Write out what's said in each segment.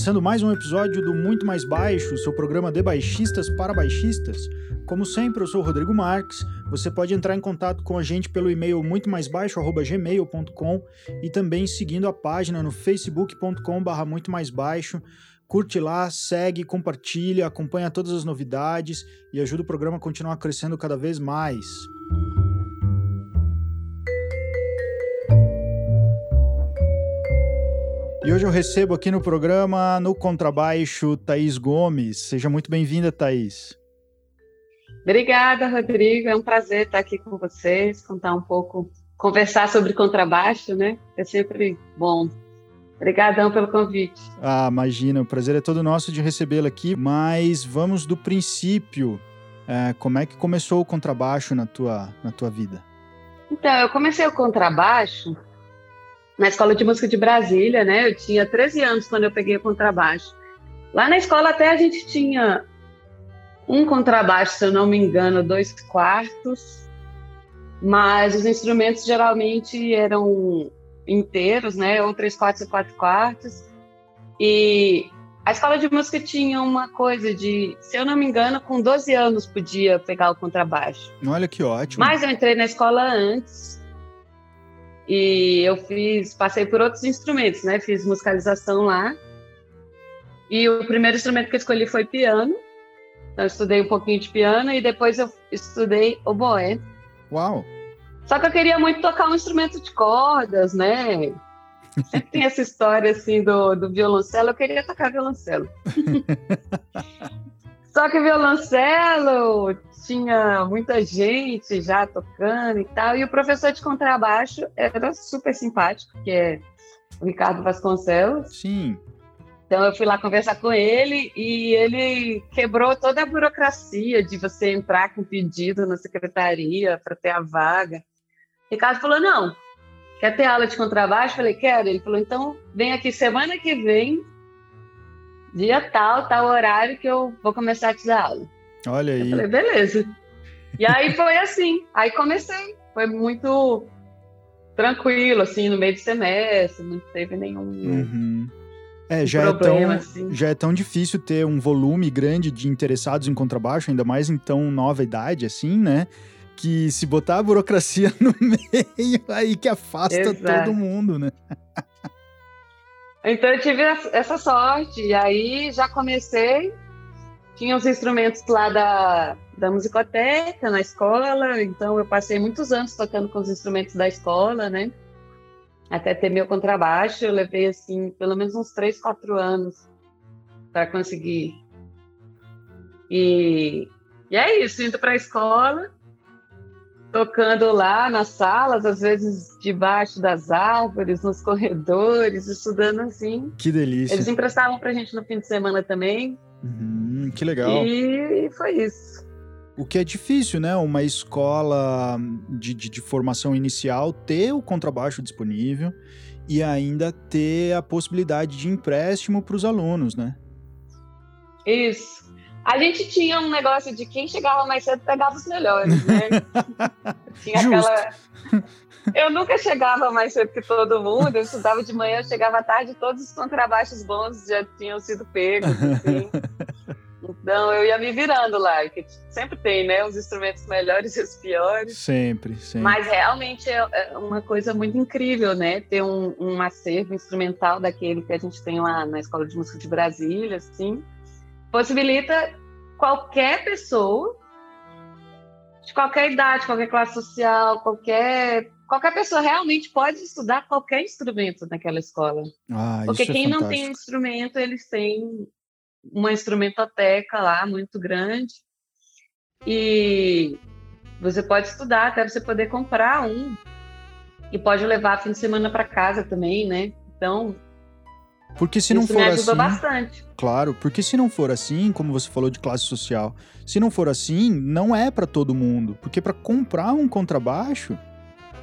começando mais um episódio do Muito Mais Baixo, seu programa de baixistas para baixistas. Como sempre, eu sou o Rodrigo Marques. Você pode entrar em contato com a gente pelo e-mail muito mais baixo@gmail.com e também seguindo a página no facebook.com/barra muito mais baixo. Curte lá, segue, compartilha, acompanha todas as novidades e ajuda o programa a continuar crescendo cada vez mais. E hoje eu recebo aqui no programa, no contrabaixo, Thaís Gomes. Seja muito bem-vinda, Thaís. Obrigada, Rodrigo. É um prazer estar aqui com vocês, contar um pouco, conversar sobre contrabaixo, né? É sempre bom. Obrigadão pelo convite. Ah, imagina, o prazer é todo nosso de recebê-la aqui, mas vamos do princípio. É, como é que começou o contrabaixo na tua, na tua vida? Então, eu comecei o contrabaixo na Escola de Música de Brasília, né? Eu tinha 13 anos quando eu peguei o contrabaixo. Lá na escola até a gente tinha um contrabaixo, se eu não me engano, dois quartos, mas os instrumentos geralmente eram inteiros, né? Ou três quartos e quatro quartos. E a escola de música tinha uma coisa de, se eu não me engano, com 12 anos podia pegar o contrabaixo. Olha que ótimo. Mas eu entrei na escola antes e eu fiz, passei por outros instrumentos, né? Fiz musicalização lá. E o primeiro instrumento que eu escolhi foi piano. Então eu estudei um pouquinho de piano e depois eu estudei oboé. Uau! Só que eu queria muito tocar um instrumento de cordas, né? Sempre tem essa história assim do, do violoncelo. Eu queria tocar violoncelo. Só que violoncelo tinha muita gente já tocando e tal, e o professor de contrabaixo era super simpático, que é o Ricardo Vasconcelos. Sim. Então eu fui lá conversar com ele e ele quebrou toda a burocracia de você entrar com pedido na secretaria para ter a vaga. Ricardo falou: não, quer ter aula de contrabaixo? Eu falei, quero. Ele falou, então vem aqui semana que vem dia tal, tal horário que eu vou começar a te dar aula. Olha aí. Eu falei, beleza. E aí foi assim, aí comecei. Foi muito tranquilo, assim, no meio do semestre, não teve nenhum uhum. é, já problema, é tão, assim. Já é tão difícil ter um volume grande de interessados em contrabaixo, ainda mais em tão nova idade, assim, né? Que se botar a burocracia no meio, aí que afasta Exato. todo mundo, né? Então eu tive essa sorte, e aí já comecei. Tinha os instrumentos lá da, da musicoteca na escola, então eu passei muitos anos tocando com os instrumentos da escola, né? Até ter meu contrabaixo, eu levei assim, pelo menos uns três, quatro anos para conseguir. E, e é isso, indo para a escola tocando lá nas salas, às vezes debaixo das árvores, nos corredores, estudando assim. Que delícia. Eles emprestavam pra gente no fim de semana também. Uhum, que legal. E foi isso. O que é difícil, né? Uma escola de, de, de formação inicial ter o contrabaixo disponível e ainda ter a possibilidade de empréstimo para os alunos, né? Isso. A gente tinha um negócio de quem chegava mais cedo pegava os melhores, né? tinha aquela. Eu nunca chegava mais cedo que todo mundo, eu estudava de manhã, eu chegava à tarde, todos os contrabaixos bons já tinham sido pegos, assim. Então eu ia me virando lá, que sempre tem, né? Os instrumentos melhores e os piores. Sempre, sempre. Mas realmente é, é uma coisa muito incrível, né? Ter um, um acervo instrumental daquele que a gente tem lá na Escola de Música de Brasília, assim possibilita qualquer pessoa, de qualquer idade, qualquer classe social, qualquer qualquer pessoa realmente pode estudar qualquer instrumento naquela escola. Ah, Porque quem é não tem instrumento, eles têm uma instrumentoteca lá muito grande. E você pode estudar até você poder comprar um. E pode levar fim de semana para casa também, né? Então, porque se não Isso for me ajuda assim, bastante. Claro, porque se não for assim, como você falou de classe social, se não for assim, não é para todo mundo, porque para comprar um contrabaixo,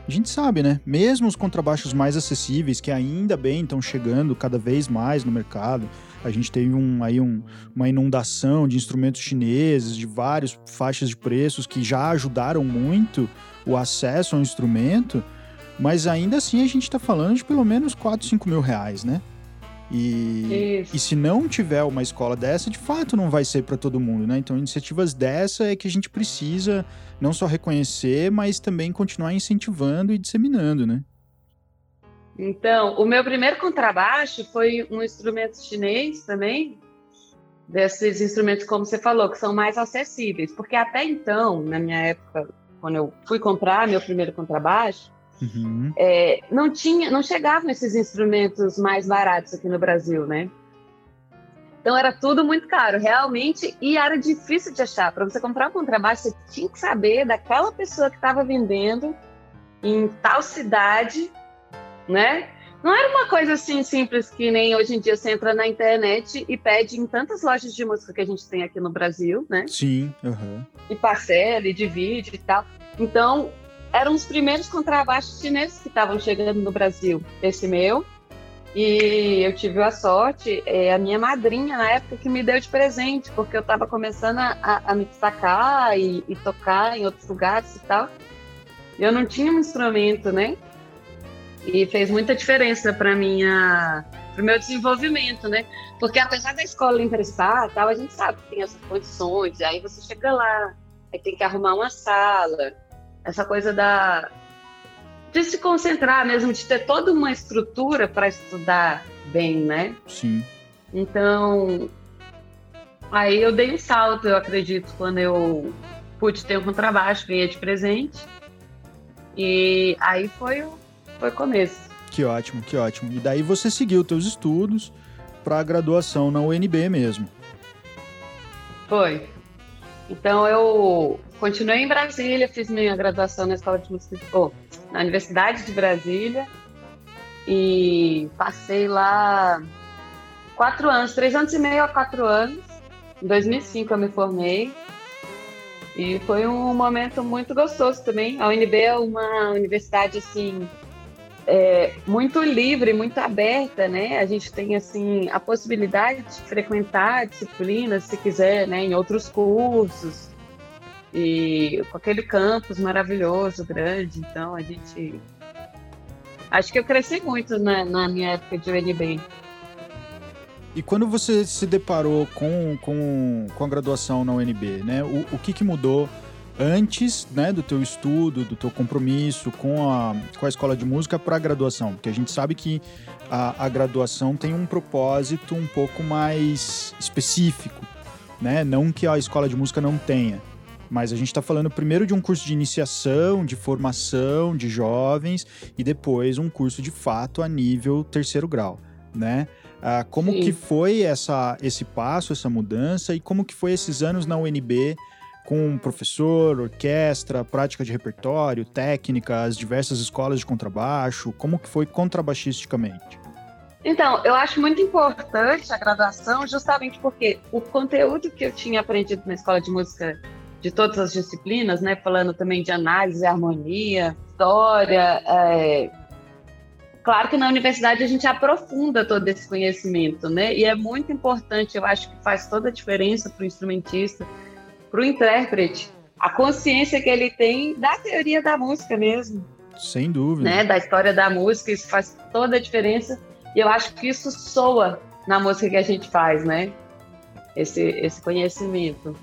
a gente sabe, né? Mesmo os contrabaixos mais acessíveis, que ainda bem estão chegando cada vez mais no mercado, a gente teve um, aí um, uma inundação de instrumentos chineses, de várias faixas de preços que já ajudaram muito o acesso ao instrumento, mas ainda assim a gente está falando de pelo menos 4, 5 mil reais, né? E, e se não tiver uma escola dessa, de fato não vai ser para todo mundo, né? Então, iniciativas dessa é que a gente precisa não só reconhecer, mas também continuar incentivando e disseminando, né? Então, o meu primeiro contrabaixo foi um instrumento chinês também, desses instrumentos, como você falou, que são mais acessíveis. Porque até então, na minha época, quando eu fui comprar meu primeiro contrabaixo, uhum. é, não tinha, não chegavam esses instrumentos mais baratos aqui no Brasil, né? Então era tudo muito caro, realmente, e era difícil de achar. Para você comprar um contrabaixo, você tinha que saber daquela pessoa que estava vendendo em tal cidade né? Não era uma coisa assim simples que nem hoje em dia você entra na internet e pede em tantas lojas de música que a gente tem aqui no Brasil, né? Sim. Uhum. E parcela, e divide e tal. Então, eram os primeiros contrabaixos chineses que estavam chegando no Brasil. Esse meu. E eu tive a sorte, é, a minha madrinha na época que me deu de presente, porque eu estava começando a, a, me destacar e, e tocar em outros lugares e tal. Eu não tinha um instrumento, né? E fez muita diferença para minha para o meu desenvolvimento, né? Porque apesar da escola emprestar, tal, a gente sabe que tem essas condições, aí você chega lá, aí tem que arrumar uma sala, essa coisa da de se concentrar mesmo, de ter toda uma estrutura para estudar bem, né? Sim. Então, aí eu dei um salto, eu acredito, quando eu pude ter um contrabaixo, ganhei de presente. E aí foi o foi começo. Que ótimo, que ótimo. E daí você seguiu teus estudos para a graduação na UNB mesmo. Foi. Então eu continuei em Brasília, fiz minha graduação na Escola de Música, oh, na Universidade de Brasília e passei lá quatro anos, três anos e meio a quatro anos. Em 2005 eu me formei e foi um momento muito gostoso também. A UNB é uma universidade assim é, muito livre, muito aberta, né? A gente tem assim a possibilidade de frequentar disciplinas, se quiser, né, em outros cursos e com aquele campus maravilhoso, grande. Então a gente acho que eu cresci muito na, na minha época de UNB. E quando você se deparou com, com, com a graduação na UNB, né? O, o que, que mudou? Antes né, do teu estudo, do teu compromisso com a, com a escola de música para a graduação? Porque a gente sabe que a, a, graduação tem um propósito um pouco mais específico, né? Não que a escola de música não tenha. Mas a gente está falando primeiro de um curso de iniciação, de formação de jovens e depois um curso de fato a nível terceiro grau, né? Ah, como Sim. que foi essa, esse passo, essa mudança e como que foi esses anos na UNB com professor, orquestra, prática de repertório, técnica, as diversas escolas de contrabaixo? Como que foi contrabaixisticamente? Então, eu acho muito importante a graduação justamente porque o conteúdo que eu tinha aprendido na escola de música de todas as disciplinas, né, falando também de análise, harmonia, história, é... claro que na universidade a gente aprofunda todo esse conhecimento, né, e é muito importante, eu acho que faz toda a diferença para o instrumentista, para o intérprete a consciência que ele tem da teoria da música mesmo. Sem dúvida. Né? Da história da música, isso faz toda a diferença. E eu acho que isso soa na música que a gente faz, né? Esse, esse conhecimento.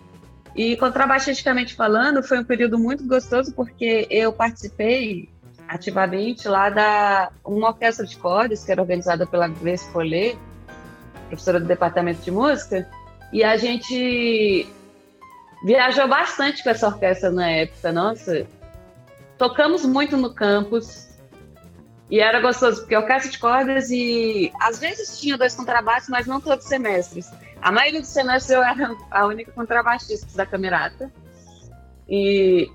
E contrabaixisticamente falando, foi um período muito gostoso porque eu participei ativamente lá da uma orquestra de cordas que era organizada pela Grace Follet, professora do departamento de música, e a gente viajou bastante com essa orquestra na época, nossa. Tocamos muito no campus. E era gostoso, porque orquestra de cordas e às vezes tinha dois contrabaixos, mas não todos os semestres. A maioria dos semestres eu era a única contrabaixista da camerata. E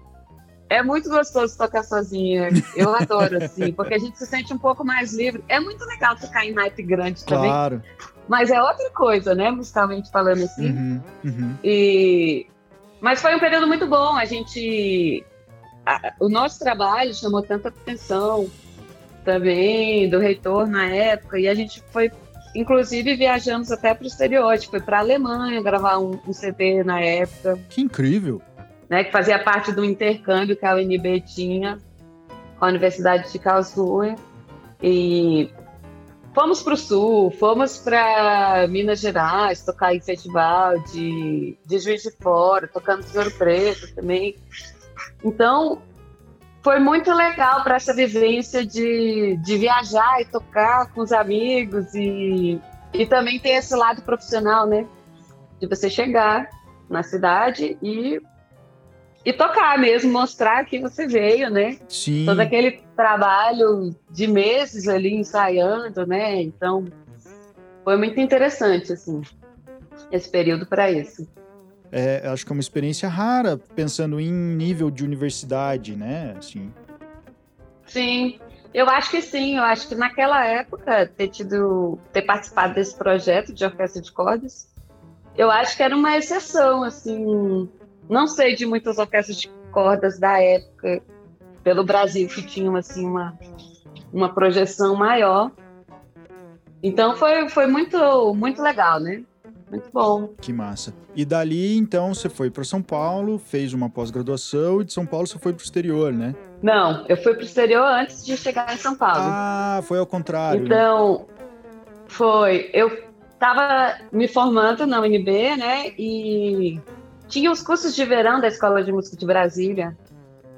é muito gostoso tocar sozinha. Eu adoro, assim, porque a gente se sente um pouco mais livre. É muito legal tocar em naipe grande também. Claro. Mas é outra coisa, né? Musicalmente falando assim. Uhum, uhum. E mas foi um período muito bom. A gente. A, o nosso trabalho chamou tanta atenção também do reitor na época, e a gente foi. Inclusive, viajamos até para o exterior, tipo, foi para a Alemanha gravar um, um CD na época. Que incrível! Né, que fazia parte do intercâmbio que a UNB tinha com a Universidade de Karlsruhe. E fomos para o sul, fomos para Minas Gerais, tocar em festival de, de Juiz de Fora, tocando em Ouro Preto também. Então, foi muito legal para essa vivência de, de viajar e tocar com os amigos e, e também ter esse lado profissional, né? De você chegar na cidade e, e tocar mesmo, mostrar que você veio, né? Sim. Todo aquele trabalho de meses ali ensaiando, né? Então, foi muito interessante, assim, esse período para isso. É, acho que é uma experiência rara, pensando em nível de universidade, né? Assim. Sim, eu acho que sim. Eu acho que naquela época, ter tido, ter participado desse projeto de orquestra de cordas, eu acho que era uma exceção, assim. Não sei de muitas orquestras de cordas da época pelo Brasil que tinham assim uma uma projeção maior. Então foi, foi muito muito legal, né? Muito bom. Que massa. E dali, então, você foi para São Paulo, fez uma pós-graduação e de São Paulo você foi para o exterior, né? Não, eu fui para o exterior antes de chegar em São Paulo. Ah, foi ao contrário. Então, né? foi. Eu estava me formando na UNB, né? E tinha os cursos de verão da Escola de Música de Brasília.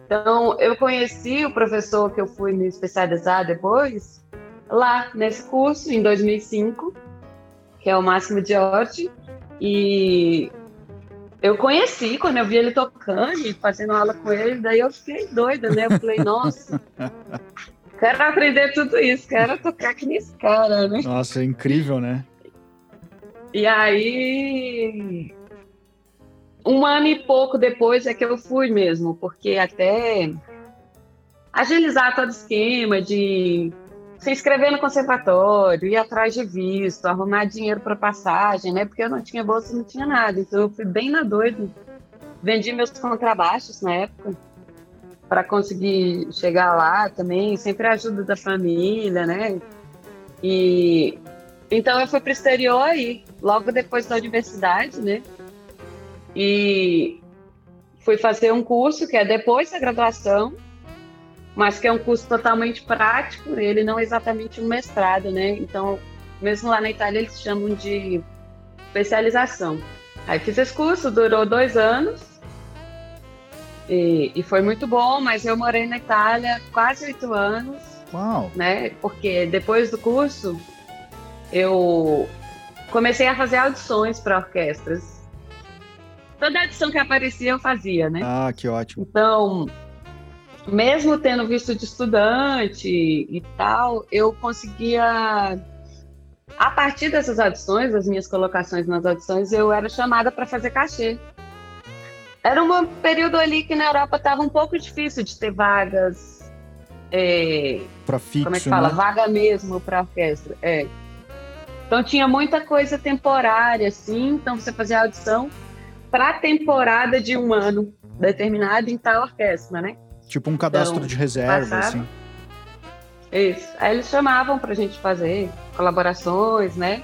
Então, eu conheci o professor que eu fui me especializar depois, lá nesse curso, em 2005 que é o Máximo Giorgi, e eu conheci quando eu vi ele tocando e fazendo aula com ele, daí eu fiquei doida, né? Eu falei, nossa, quero aprender tudo isso, quero tocar que nesse cara, né? Nossa, é incrível, né? E aí, um ano e pouco depois é que eu fui mesmo, porque até agilizar todo o esquema de se inscrever no conservatório, ir atrás de visto, arrumar dinheiro para passagem, né? Porque eu não tinha bolsa, não tinha nada. Então eu fui bem na doida. Vendi meus contrabaixos na época para conseguir chegar lá também, sempre a ajuda da família, né? E então eu fui para o exterior aí, logo depois da universidade, né? E fui fazer um curso que é depois da graduação, mas que é um curso totalmente prático, ele não é exatamente um mestrado, né? Então, mesmo lá na Itália, eles chamam de especialização. Aí fiz esse curso, durou dois anos, e, e foi muito bom, mas eu morei na Itália quase oito anos, Uau. né? Porque depois do curso, eu comecei a fazer audições para orquestras. Toda audição que aparecia eu fazia, né? Ah, que ótimo. Então, mesmo tendo visto de estudante e tal, eu conseguia a partir dessas audições, das minhas colocações nas audições, eu era chamada para fazer cachê. Era um período ali que na Europa estava um pouco difícil de ter vagas. É, para fixo, como é que fala? Né? Vaga mesmo para orquestra. É. Então tinha muita coisa temporária, assim. Então você fazia audição para temporada de um ano determinado em tal orquestra, né? Tipo um cadastro então, de reserva, passava. assim. Isso. Aí eles chamavam pra gente fazer colaborações, né?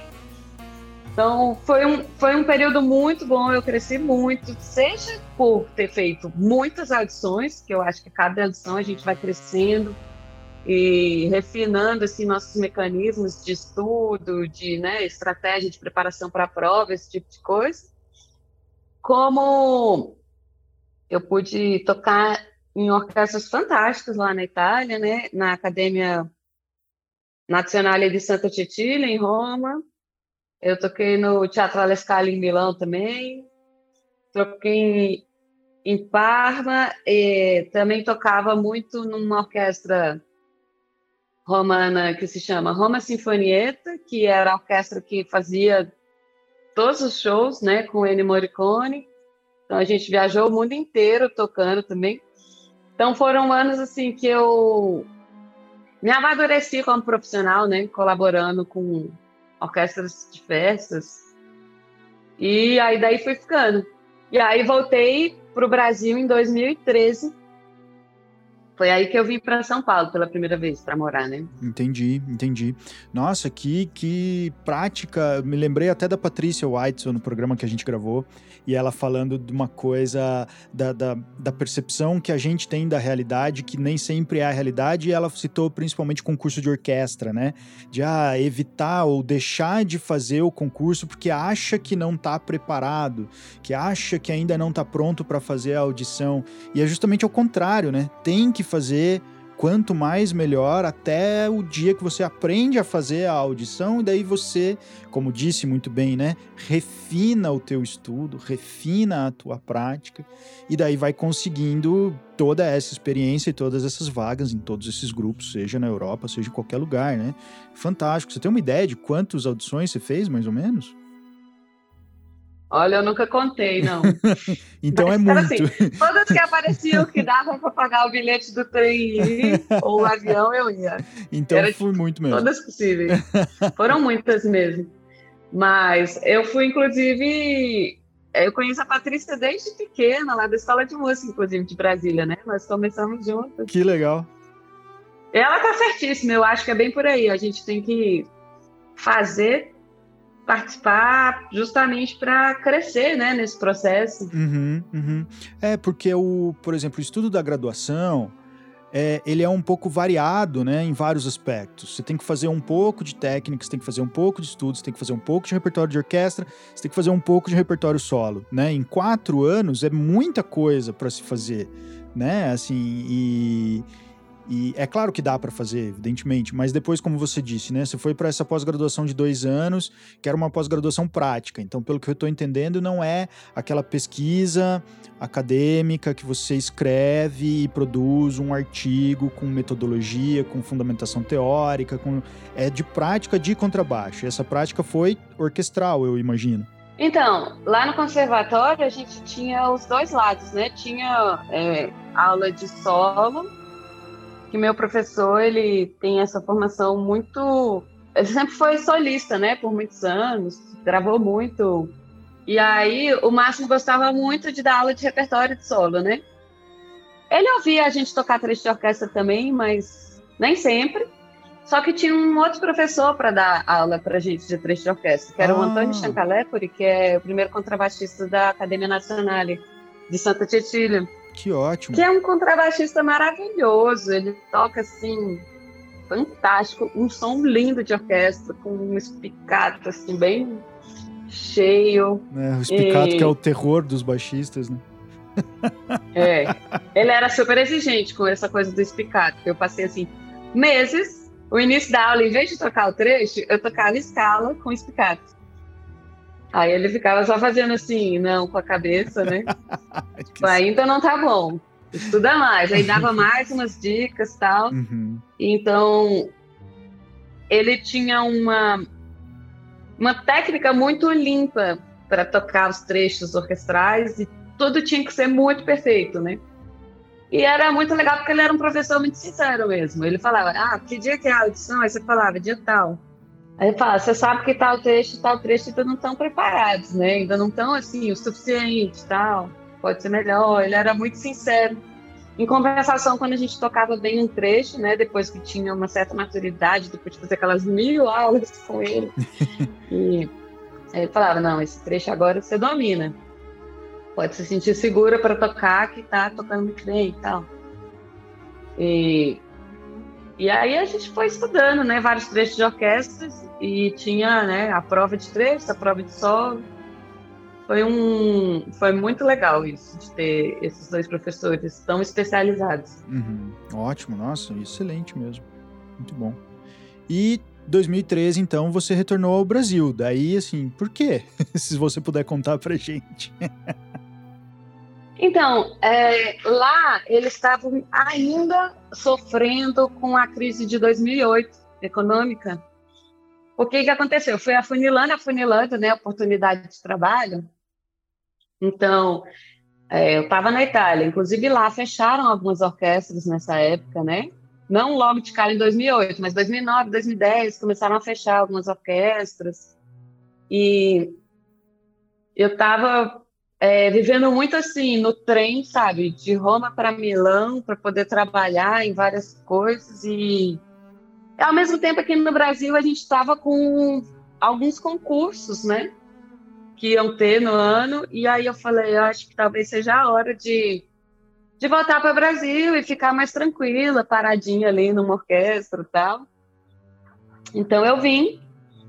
Então foi um, foi um período muito bom, eu cresci muito, seja por ter feito muitas audições, que eu acho que cada audição a gente vai crescendo e refinando assim nossos mecanismos de estudo, de né, estratégia de preparação para a prova, esse tipo de coisa. Como eu pude tocar em orquestras fantásticas lá na Itália, né? Na Academia Nazionale di Santa Cecilia, em Roma. Eu toquei no Teatro alla Scala em Milão também. Toquei em Parma e também tocava muito numa orquestra romana que se chama Roma Sinfonietta, que era a orquestra que fazia todos os shows, né, com Ennio Morricone. Então a gente viajou o mundo inteiro tocando também. Então foram anos assim que eu me amadureci como profissional, né, colaborando com orquestras de festas. E aí daí fui ficando. E aí voltei para o Brasil em 2013 foi aí que eu vim para São Paulo pela primeira vez para morar, né? Entendi, entendi. Nossa, que, que prática. Me lembrei até da Patrícia Whiteson no programa que a gente gravou e ela falando de uma coisa da, da, da, percepção que a gente tem da realidade, que nem sempre é a realidade, e ela citou principalmente concurso de orquestra, né? De ah, evitar ou deixar de fazer o concurso porque acha que não está preparado, que acha que ainda não está pronto para fazer a audição. E é justamente ao contrário, né? Tem que fazer quanto mais melhor, até o dia que você aprende a fazer a audição e daí você, como disse muito bem, né, refina o teu estudo, refina a tua prática e daí vai conseguindo toda essa experiência e todas essas vagas em todos esses grupos, seja na Europa, seja em qualquer lugar, né? Fantástico. Você tem uma ideia de quantas audições você fez, mais ou menos? Olha, eu nunca contei, não. então é Mas, é muito. Assim, todas que apareciam que dava para pagar o bilhete do trem ou o avião, eu ia. Então Era, fui tipo, muito mesmo. Todas possíveis. Foram muitas mesmo. Mas eu fui, inclusive, eu conheço a Patrícia desde pequena, lá da Escola de Música, inclusive, de Brasília, né? Nós começamos juntos. Que legal. Ela tá certíssima, eu acho que é bem por aí. A gente tem que fazer participar justamente para crescer né, nesse processo. Uhum, uhum. É, porque, o, por exemplo, o estudo da graduação, é, ele é um pouco variado né, em vários aspectos. Você tem que fazer um pouco de técnica, você tem que fazer um pouco de estudos, você tem que fazer um pouco de repertório de orquestra, você tem que fazer um pouco de repertório solo. Né? Em quatro anos é muita coisa para se fazer. Né? Assim, e e é claro que dá para fazer, evidentemente, mas depois, como você disse, né? Você foi para essa pós-graduação de dois anos, que era uma pós-graduação prática. Então, pelo que eu estou entendendo, não é aquela pesquisa acadêmica que você escreve e produz um artigo com metodologia, com fundamentação teórica, com... é de prática de contrabaixo. E essa prática foi orquestral, eu imagino. Então, lá no conservatório a gente tinha os dois lados, né? Tinha é, aula de solo que meu professor ele tem essa formação muito ele sempre foi solista, né, por muitos anos, gravou muito. E aí o Márcio gostava muito de dar aula de repertório de solo, né? Ele ouvia a gente tocar trecho de orquestra também, mas nem sempre. Só que tinha um outro professor para dar aula para gente de trecho de orquestra, que era ah. o Antônio Chancalepori, que é o primeiro contrabaixista da Academia Nacional de Santa Cecília. Que ótimo. Que é um contrabaixista maravilhoso. Ele toca assim, fantástico. Um som lindo de orquestra, com um espicato assim, bem cheio. É, o espicato e... que é o terror dos baixistas, né? É. Ele era super exigente com essa coisa do espicato. Eu passei assim, meses, o início da aula, em vez de tocar o trecho, eu tocava escala com espicato. Aí ele ficava só fazendo assim, não, com a cabeça, né? Tipo, ainda não tá bom. Estuda mais. Aí dava mais umas dicas tal. Uhum. Então, ele tinha uma, uma técnica muito limpa para tocar os trechos orquestrais e tudo tinha que ser muito perfeito, né? E era muito legal porque ele era um professor muito sincero mesmo. Ele falava, ah, que dia que é a audição? Aí você falava, dia tal. Aí fala, você sabe que tal trecho, tal trecho ainda não estão preparados, né? Ainda não estão assim o suficiente, tal. Pode ser melhor. Ele era muito sincero. Em compensação, quando a gente tocava bem um trecho, né? Depois que tinha uma certa maturidade, depois de fazer aquelas mil aulas com ele, e ele falava, não, esse trecho agora você domina. Pode se sentir segura para tocar, que tá tocando muito bem e tal. E e aí a gente foi estudando, né, vários trechos de orquestras e tinha, né, a prova de trechos, a prova de solo. Foi um, foi muito legal isso de ter esses dois professores tão especializados. Uhum. Ótimo, nossa, excelente mesmo, muito bom. E 2013, então, você retornou ao Brasil. Daí, assim, por quê? Se você puder contar pra gente. Então, é, lá eles estavam ainda sofrendo com a crise de 2008 econômica. O que, que aconteceu? Foi afunilando, afunilando, né, oportunidade de trabalho. Então, é, eu estava na Itália, inclusive lá fecharam algumas orquestras nessa época, né? Não logo de cara em 2008, mas 2009, 2010 começaram a fechar algumas orquestras. E eu estava é, vivendo muito assim no trem, sabe, de Roma para Milão para poder trabalhar em várias coisas e ao mesmo tempo aqui no Brasil a gente estava com alguns concursos, né, que iam ter no ano e aí eu falei, eu acho que talvez seja a hora de de voltar para o Brasil e ficar mais tranquila, paradinha ali numa orquestra e tal. Então eu vim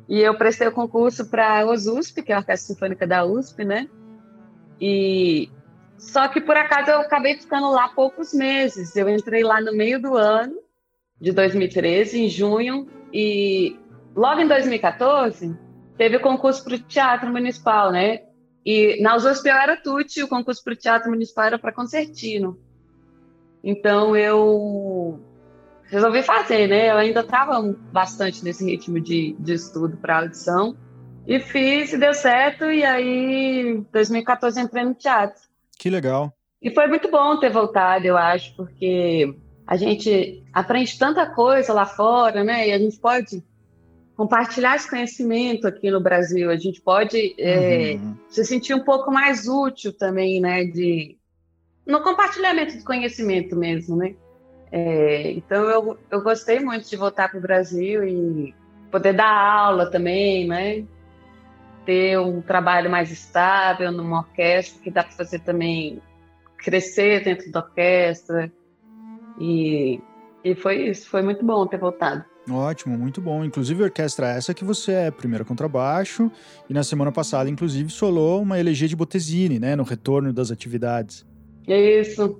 e eu prestei o concurso para a OSUSP, que é a Orquestra Sinfônica da USP, né? E só que por acaso eu acabei ficando lá poucos meses. Eu entrei lá no meio do ano de 2013, em junho, e logo em 2014 teve o concurso para o Teatro Municipal, né? E na USP eu era tuti, o concurso para o Teatro Municipal era para concertino. Então eu resolvi fazer, né? Eu ainda estava bastante nesse ritmo de, de estudo para audição. E fiz, e deu certo, e aí, em 2014, entrei no teatro. Que legal. E foi muito bom ter voltado, eu acho, porque a gente aprende tanta coisa lá fora, né? E a gente pode compartilhar esse conhecimento aqui no Brasil. A gente pode é, uhum. se sentir um pouco mais útil também, né? De, no compartilhamento de conhecimento mesmo, né? É, então eu, eu gostei muito de voltar para o Brasil e poder dar aula também, né? Ter um trabalho mais estável numa orquestra, que dá para fazer também crescer dentro da orquestra. E, e foi isso, foi muito bom ter voltado. Ótimo, muito bom. Inclusive, a orquestra essa que você é primeira contrabaixo e na semana passada, inclusive, solou uma elegia de Bottesini, né, no retorno das atividades. Isso.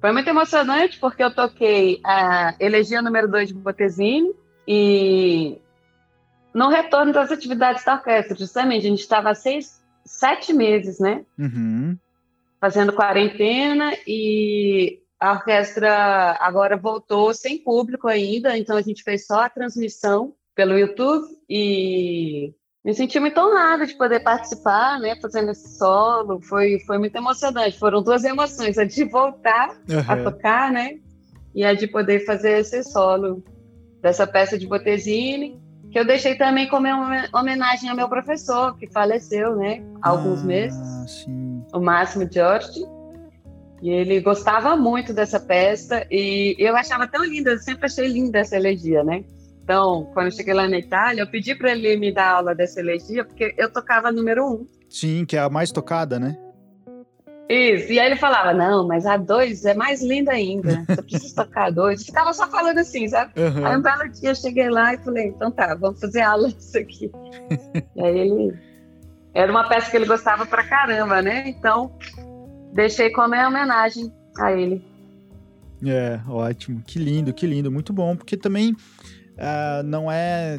Foi muito emocionante porque eu toquei a elegia número 2 de Bottesini e no retorno das atividades da orquestra, justamente. A gente estava seis, sete meses, né? Uhum. Fazendo quarentena e a orquestra agora voltou sem público ainda, então a gente fez só a transmissão pelo YouTube e me senti muito honrada de poder participar, né, fazendo esse solo. Foi, foi muito emocionante. Foram duas emoções, a de voltar uhum. a tocar, né, e a de poder fazer esse solo dessa peça de Botesini que eu deixei também como homenagem ao meu professor, que faleceu, né, há alguns ah, meses, sim. o Máximo Giorgi. E ele gostava muito dessa peça e eu achava tão linda, eu sempre achei linda essa elegia, né? Então, quando eu cheguei lá na Itália, eu pedi para ele me dar aula dessa elegia, porque eu tocava número um. Sim, que é a mais tocada, né? Isso, e aí ele falava, não, mas a dois é mais linda ainda, você precisa tocar a dois. Ficava só falando assim, sabe? Uhum. Aí um belo dia eu cheguei lá e falei, então tá, vamos fazer aula disso aqui. e aí ele... Era uma peça que ele gostava pra caramba, né? Então, deixei como é homenagem a ele. É, ótimo. Que lindo, que lindo. Muito bom, porque também uh, não é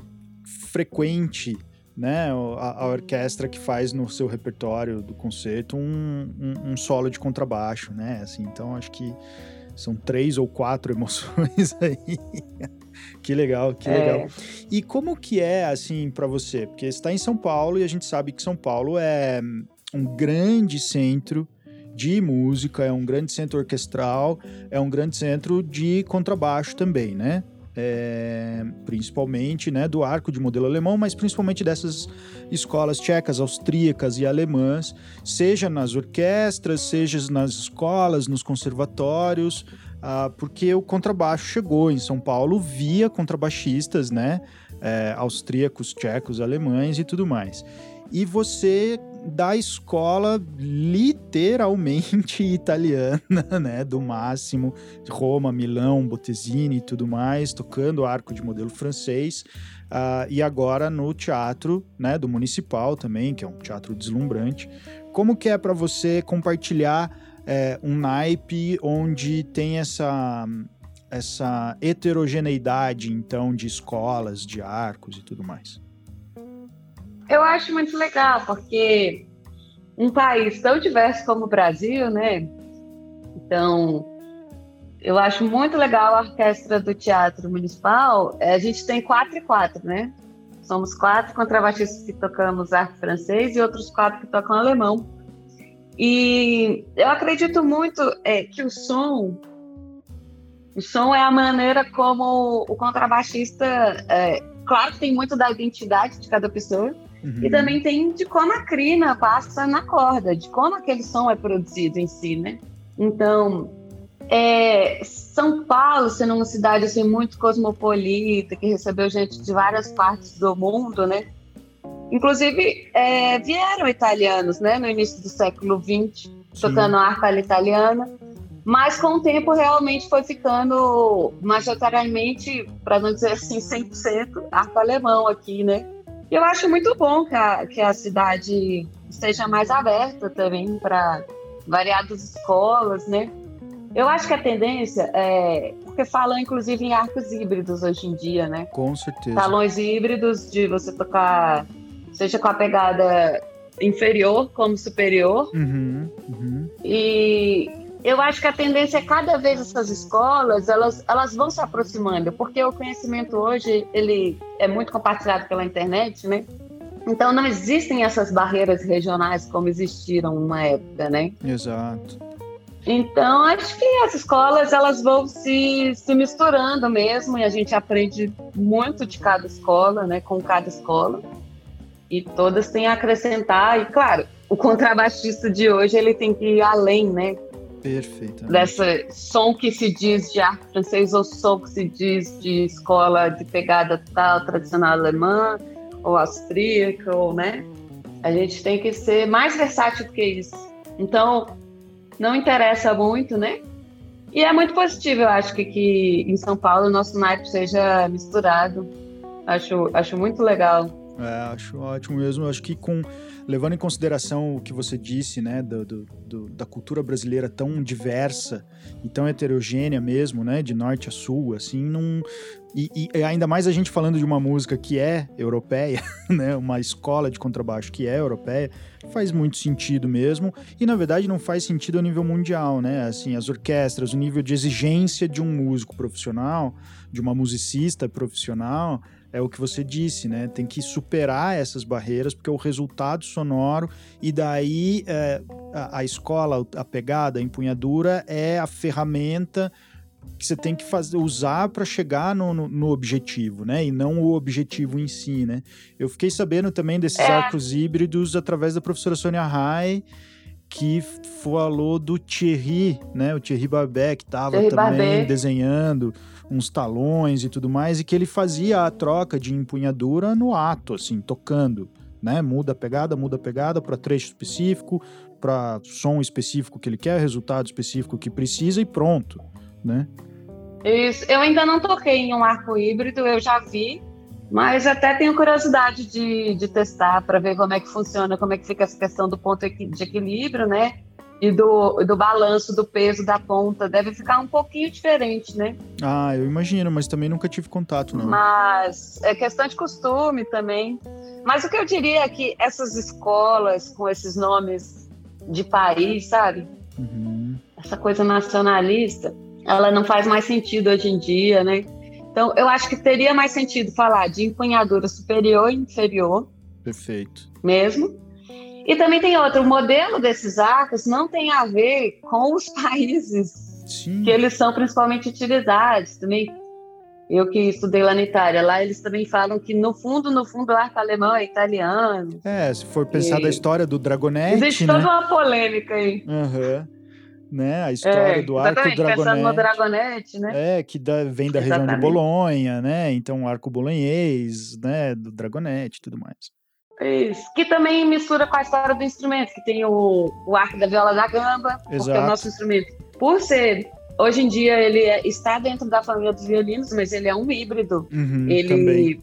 frequente né, a, a, orquestra que faz no seu repertório do concerto um, um, um, solo de contrabaixo, né? Assim, então acho que são três ou quatro emoções aí. que legal, que é. legal. E como que é assim para você? Porque está em São Paulo e a gente sabe que São Paulo é um grande centro de música, é um grande centro orquestral, é um grande centro de contrabaixo também, né? É, principalmente né, do arco de modelo alemão, mas principalmente dessas escolas tchecas, austríacas e alemãs, seja nas orquestras, seja nas escolas, nos conservatórios, ah, porque o contrabaixo chegou em São Paulo via contrabaixistas, né, é, austríacos, tchecos, alemães e tudo mais. E você da escola literalmente italiana, né? Do máximo, Roma, Milão, Bottesini e tudo mais, tocando arco de modelo francês. Uh, e agora no teatro, né? Do Municipal também, que é um teatro deslumbrante. Como que é para você compartilhar é, um naipe onde tem essa essa heterogeneidade, então, de escolas, de arcos e tudo mais? Eu acho muito legal, porque um país tão diverso como o Brasil, né? Então, eu acho muito legal a orquestra do Teatro Municipal. É, a gente tem quatro e quatro, né? Somos quatro contrabaixistas que tocamos arte francês e outros quatro que tocam alemão. E eu acredito muito é, que o som, o som é a maneira como o contrabaixista, é, claro que tem muito da identidade de cada pessoa, Uhum. E também tem de como a crina passa na corda, de como aquele som é produzido em si, né? Então, é, São Paulo, sendo uma cidade assim, muito cosmopolita, que recebeu gente de várias partes do mundo, né? Inclusive, é, vieram italianos, né, no início do século XX, tocando harpa italiana, mas com o tempo realmente foi ficando majoritariamente, para não dizer assim, 100% harpa alemão aqui, né? E eu acho muito bom que a, que a cidade esteja mais aberta também para variadas escolas, né? Eu acho que a tendência é. Porque falam, inclusive, em arcos híbridos hoje em dia, né? Com certeza. Salões híbridos de você tocar, seja com a pegada inferior como superior. Uhum, uhum. E eu acho que a tendência é cada vez essas escolas elas, elas vão se aproximando, porque o conhecimento hoje ele é muito compartilhado pela internet, né? Então não existem essas barreiras regionais como existiram numa época, né? Exato. Então, acho que as escolas elas vão se, se misturando mesmo e a gente aprende muito de cada escola, né, com cada escola. E todas têm a acrescentar. E, claro, o contrabaixista de hoje ele tem que ir além, né? Perfeito. Dessa som que se diz de arte francês ou som que se diz de escola de pegada tal, tradicional alemã ou austríaca, ou, né? A gente tem que ser mais versátil do que isso. Então, não interessa muito, né? E é muito positivo, eu acho, que, que em São Paulo o nosso naipe seja misturado. Acho, acho muito legal. É, acho ótimo mesmo. Acho que com levando em consideração o que você disse, né, do, do, do, da cultura brasileira tão diversa e tão heterogênea mesmo, né, de norte a sul, assim, não e, e ainda mais a gente falando de uma música que é europeia, né, uma escola de contrabaixo que é europeia, faz muito sentido mesmo. E na verdade não faz sentido a nível mundial, né? Assim, as orquestras, o nível de exigência de um músico profissional, de uma musicista profissional, é o que você disse, né? Tem que superar essas barreiras, porque o resultado sonoro, e daí é, a, a, escola, a pegada, a empunhadura é a ferramenta que você tem que fazer, usar para chegar no, no, no, objetivo, né? E não o objetivo em si, né? Eu fiquei sabendo também desses é. arcos híbridos através da professora Sônia Rai, que falou do Thierry, né? O Thierry Barbet, que estava também Barbet. desenhando uns talões e tudo mais, e que ele fazia a troca de empunhadura no ato, assim, tocando, né? Muda a pegada, muda a pegada para trecho específico, para som específico que ele quer, resultado específico que precisa e pronto, né? Isso. Eu ainda não toquei em um arco híbrido, eu já vi, mas até tenho curiosidade de, de testar para ver como é que funciona, como é que fica essa questão do ponto de equilíbrio, né? e do, do balanço do peso da ponta deve ficar um pouquinho diferente, né? Ah, eu imagino, mas também nunca tive contato, não. Mas é questão de costume também. Mas o que eu diria é que essas escolas com esses nomes de país, sabe? Uhum. Essa coisa nacionalista, ela não faz mais sentido hoje em dia, né? Então, eu acho que teria mais sentido falar de empunhadura superior e inferior. Perfeito. Mesmo e também tem outro, o modelo desses arcos não tem a ver com os países Sim. que eles são principalmente utilizados. Também eu que estudei lá na Itália, lá eles também falam que no fundo, no fundo, o arco alemão é italiano. É, se for pensar e... da história do Dragonete, Existe né? toda uma polêmica aí. Uhum. Né? A história é, do arco Dragonete. No Dragonete, né? É, que da, vem da exatamente. região de Bolonha, né? Então, o arco bolonhês, né? Do Dragonete e tudo mais. Isso. Que também mistura com a história do instrumento, que tem o, o arco da viola da gamba, Exato. porque o nosso instrumento, por ser hoje em dia ele é, está dentro da família dos violinos, mas ele é um híbrido. Uhum, ele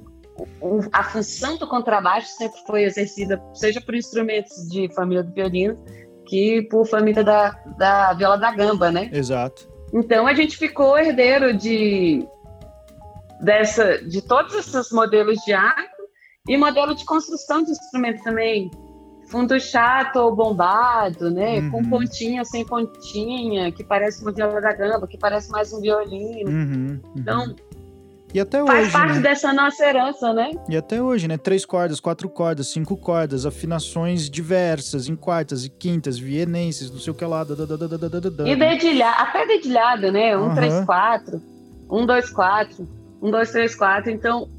o, a função do contrabaixo sempre foi exercida, seja por instrumentos de família do violino, que por família da, da viola da gamba, né? Exato. Então a gente ficou herdeiro de dessa de todos esses modelos de arco e modelo de construção de instrumento também. Fundo chato ou bombado, né? Uhum. Com pontinha, sem pontinha, que parece uma viola da gamba, que parece mais um violino. Uhum, uhum. Então, e até Faz hoje, parte né? dessa nossa herança, né? E até hoje, né? Três cordas, quatro cordas, cinco cordas, afinações diversas, em quartas e quintas, vienenses, não sei o que lá. Da, da, da, e dedilhado, até dedilhado, né? Um, uhum. três, quatro, um, dois, quatro, um, dois, três, quatro. Então,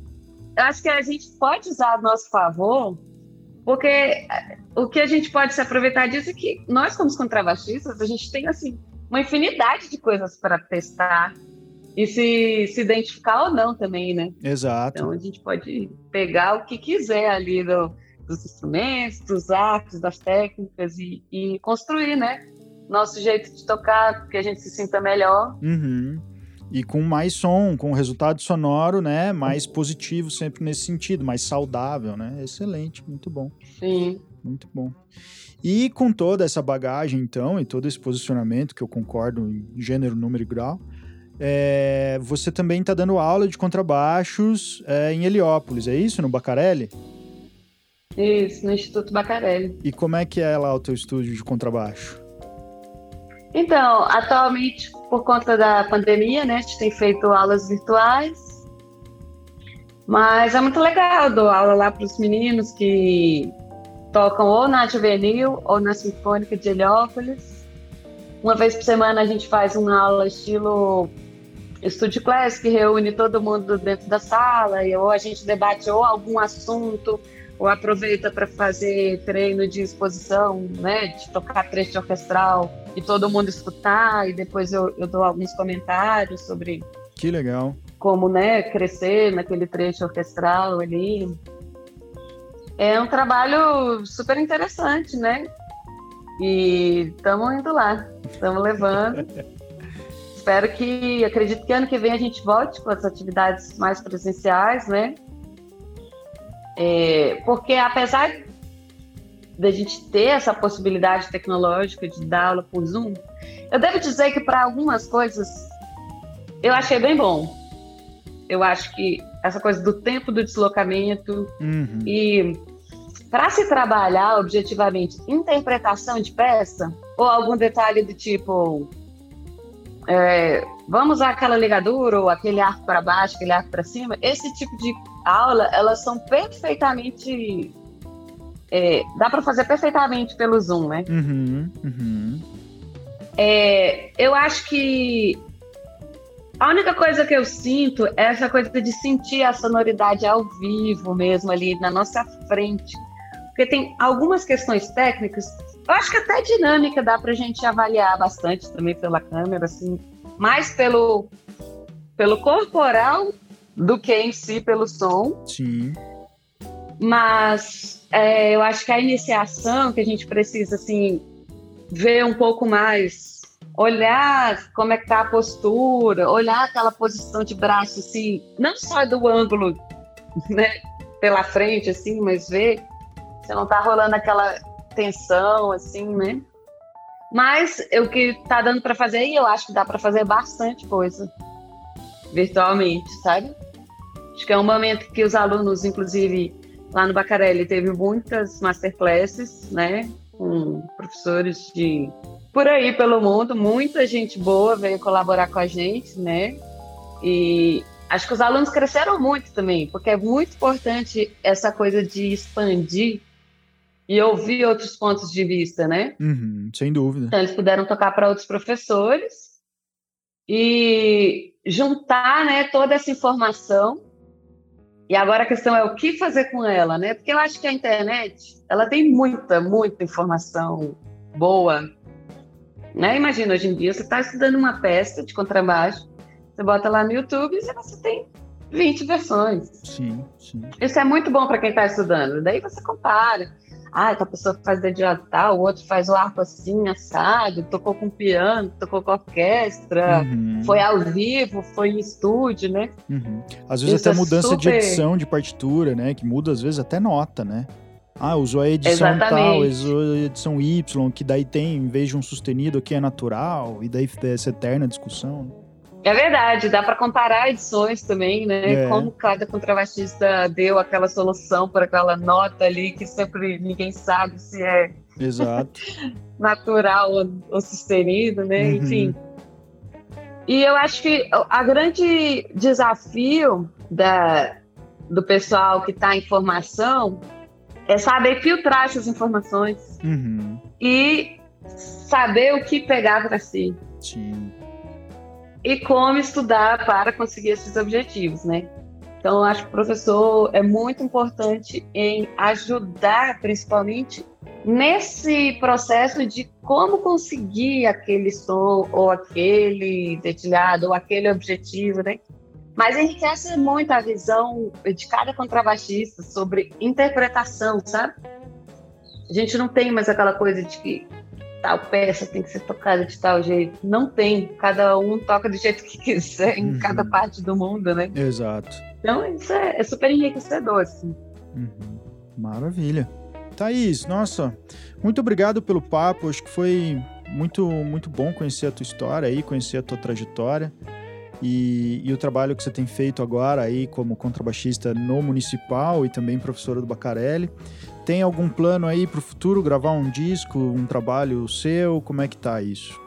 eu acho que a gente pode usar a nosso favor Porque eh, o que a gente pode se aproveitar disso é que nós, como contrabaixistas, a gente tem assim uma infinidade de coisas para testar e se, se identificar ou não também, né? Exato. Então a gente pode pegar o que quiser ali do, dos instrumentos, dos artes, das técnicas e, e, construir, né? Nosso jeito de tocar, que a gente se sinta melhor. Uhum. E com mais som, com resultado sonoro, né? Mais positivo sempre nesse sentido, mais saudável, né? Excelente, muito bom. Sim. Muito bom. E com toda essa bagagem, então, e todo esse posicionamento, que eu concordo em gênero, número e grau, é, você também está dando aula de contrabaixos é, em Heliópolis, é isso? No Bacarelli? Isso, no Instituto Bacarelli. E como é que é lá o teu estúdio de contrabaixo? Então, atualmente, por conta da pandemia, né, a gente tem feito aulas virtuais, mas é muito legal, dou aula lá para os meninos que tocam ou na Juvenil ou na Sinfônica de Heliópolis. Uma vez por semana a gente faz uma aula estilo Estúdio Class, que reúne todo mundo dentro da sala, e ou a gente debate ou algum assunto, ou aproveita para fazer treino de exposição, né, de tocar trecho orquestral e todo mundo escutar, e depois eu, eu dou alguns comentários sobre. Que legal. Como, né, crescer naquele trecho orquestral ali. É um trabalho super interessante, né? E estamos indo lá, estamos levando. espero que, acredito que ano que vem a gente volte com as atividades mais presenciais, né? É, porque apesar da gente ter essa possibilidade tecnológica de dar aula por Zoom, eu devo dizer que para algumas coisas eu achei bem bom. Eu acho que essa coisa do tempo do deslocamento uhum. e para se trabalhar objetivamente interpretação de peça ou algum detalhe do tipo é, vamos usar aquela ligadura ou aquele arco para baixo, aquele arco para cima. Esse tipo de aula, elas são perfeitamente. É, dá para fazer perfeitamente pelo Zoom, né? Uhum, uhum. É, eu acho que a única coisa que eu sinto é essa coisa de sentir a sonoridade ao vivo mesmo ali na nossa frente. Porque tem algumas questões técnicas eu acho que até dinâmica dá para a gente avaliar bastante também pela câmera, assim, mais pelo, pelo corporal do que em si pelo som. Sim. Mas é, eu acho que a iniciação que a gente precisa, assim, ver um pouco mais, olhar como é que tá a postura, olhar aquela posição de braço, assim, não só do ângulo, né, pela frente, assim, mas ver se não tá rolando aquela tensão, assim, né? Mas o que tá dando para fazer, e eu acho que dá para fazer bastante coisa virtualmente, sabe? Acho que é um momento que os alunos, inclusive lá no Bacarelli, teve muitas masterclasses, né? Com professores de por aí pelo mundo, muita gente boa veio colaborar com a gente, né? E acho que os alunos cresceram muito também, porque é muito importante essa coisa de expandir e ouvir outros pontos de vista, né? Uhum, sem dúvida. Então, eles puderam tocar para outros professores e juntar né, toda essa informação. E agora a questão é o que fazer com ela, né? Porque eu acho que a internet, ela tem muita, muita informação boa. Né? Imagina, hoje em dia, você está estudando uma peça de contrabaixo, você bota lá no YouTube e você tem 20 versões. Sim, sim. Isso é muito bom para quem está estudando. Daí você compara ah, a pessoa faz dedilhado tal, o outro faz o arco assim, assado, tocou com piano, tocou com orquestra, uhum. foi ao vivo, foi em estúdio, né? Uhum. Às vezes Isso até é mudança super... de edição de partitura, né? Que muda às vezes até nota, né? Ah, usou a edição Exatamente. tal, usou a edição Y, que daí tem, em vez de um sustenido aqui é natural, e daí essa eterna discussão. É verdade, dá para comparar edições também, né? É. Como cada contrabaixista deu aquela solução para aquela nota ali que sempre ninguém sabe se é Exato. natural ou, ou sustenido, né? Uhum. Enfim. E eu acho que a grande desafio da, do pessoal que está em formação é saber filtrar essas informações uhum. e saber o que pegar para si. Sim e como estudar para conseguir esses objetivos, né? Então, acho que o professor é muito importante em ajudar, principalmente, nesse processo de como conseguir aquele som, ou aquele dedilhado, ou aquele objetivo, né? Mas enriquece muito a visão de cada contrabaixista sobre interpretação, sabe? A gente não tem mais aquela coisa de que tal peça tem que ser tocada de tal jeito. Não tem. Cada um toca do jeito que quiser em uhum. cada parte do mundo, né? Exato. Então, isso é, é super enriquecedor, assim. Uhum. Maravilha. Thaís, nossa, muito obrigado pelo papo. Acho que foi muito, muito bom conhecer a tua história aí, conhecer a tua trajetória. E, e, o trabalho que você tem feito agora aí como contrabaixista no Municipal e também professora do Bacarelli. Tem algum plano aí para o futuro, gravar um disco, um trabalho seu? Como é que tá isso?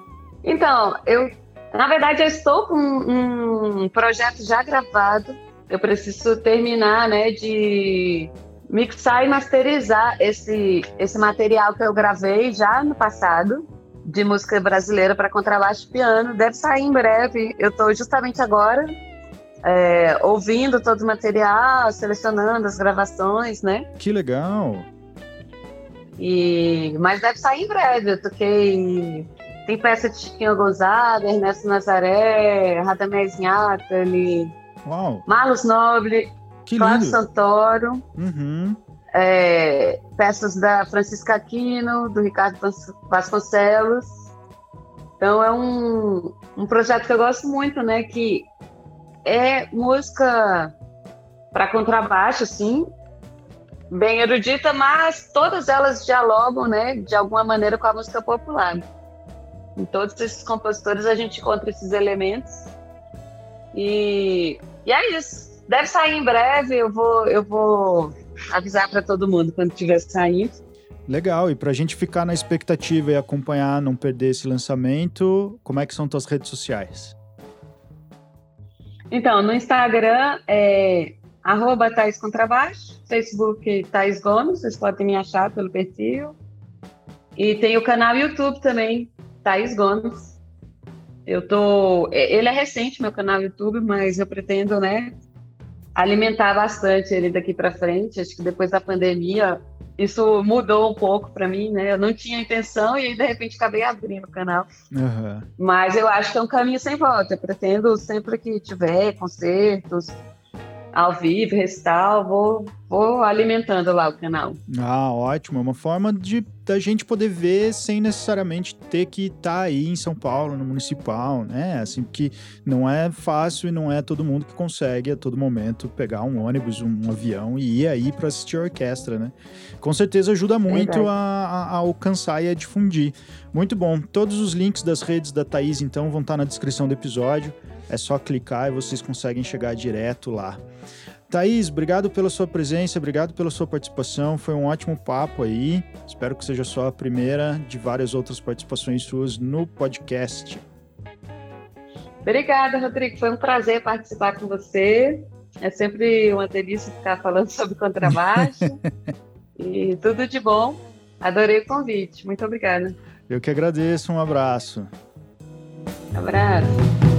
Então, eu, na verdade, eu estou com um projeto já gravado. Eu preciso terminar, né, de mixar e masterizar esse, esse material que eu gravei já no passado de música brasileira para contrabaixo e piano. Deve sair em breve. Eu estou justamente agora é, ouvindo todo o material, selecionando as gravações, né? Que legal! E, mas deve sair em breve. Eu toquei. Tem peça de Chiquinho Gonzaga, Ernesto Nazaré, Radamés Nhatali, Marlos Noble, Cláudio Santoro. Uhum é, peças da Francisca Aquino, do Ricardo Vasconcelos. Então é um, um projeto que eu gosto muito, né? Que é música para contrabaixo, sim, bem erudita, mas todas elas dialogam, né, de alguma maneira com a música popular. Em todos esses compositores a gente encontra esses elementos. E, e é isso. Deve sair em breve. Eu vou, eu vou avisar para todo mundo quando tiver saindo. Legal, e para a gente ficar na expectativa e acompanhar, não perder esse lançamento, como é que são tuas redes sociais? Então, no Instagram é arroba Contrabaixo, Facebook Thais Gomes, vocês podem me achar pelo perfil. E tem o canal YouTube também, Thais Gomes. Eu tô. Ele é recente, meu canal YouTube, mas eu pretendo, né, alimentar bastante ele daqui para frente. Acho que depois da pandemia isso mudou um pouco para mim, né? Eu não tinha intenção e aí, de repente acabei abrindo o canal. Uhum. Mas eu acho que é um caminho sem volta. Eu pretendo sempre que tiver concertos, ao vivo, recital, vou, vou alimentando lá o canal. Ah, ótimo. É uma forma de da gente poder ver sem necessariamente ter que estar tá aí em São Paulo, no municipal, né? Assim, porque não é fácil e não é todo mundo que consegue a todo momento pegar um ônibus, um avião e ir aí para assistir a orquestra, né? Com certeza ajuda muito a, a, a, alcançar e a difundir. Muito bom. Todos os links das redes da Thaís, então, vão estar tá na descrição do episódio. É só clicar e vocês conseguem chegar direto lá. Thaís, obrigado pela sua presença, obrigado pela sua participação. Foi um ótimo papo aí. Espero que seja só a primeira de várias outras participações suas no podcast. Obrigada, Rodrigo. Foi um prazer participar com você. É sempre uma delícia ficar falando sobre contrabaixo. e tudo de bom. Adorei o convite. Muito obrigada. Eu que agradeço. Um abraço. Um abraço.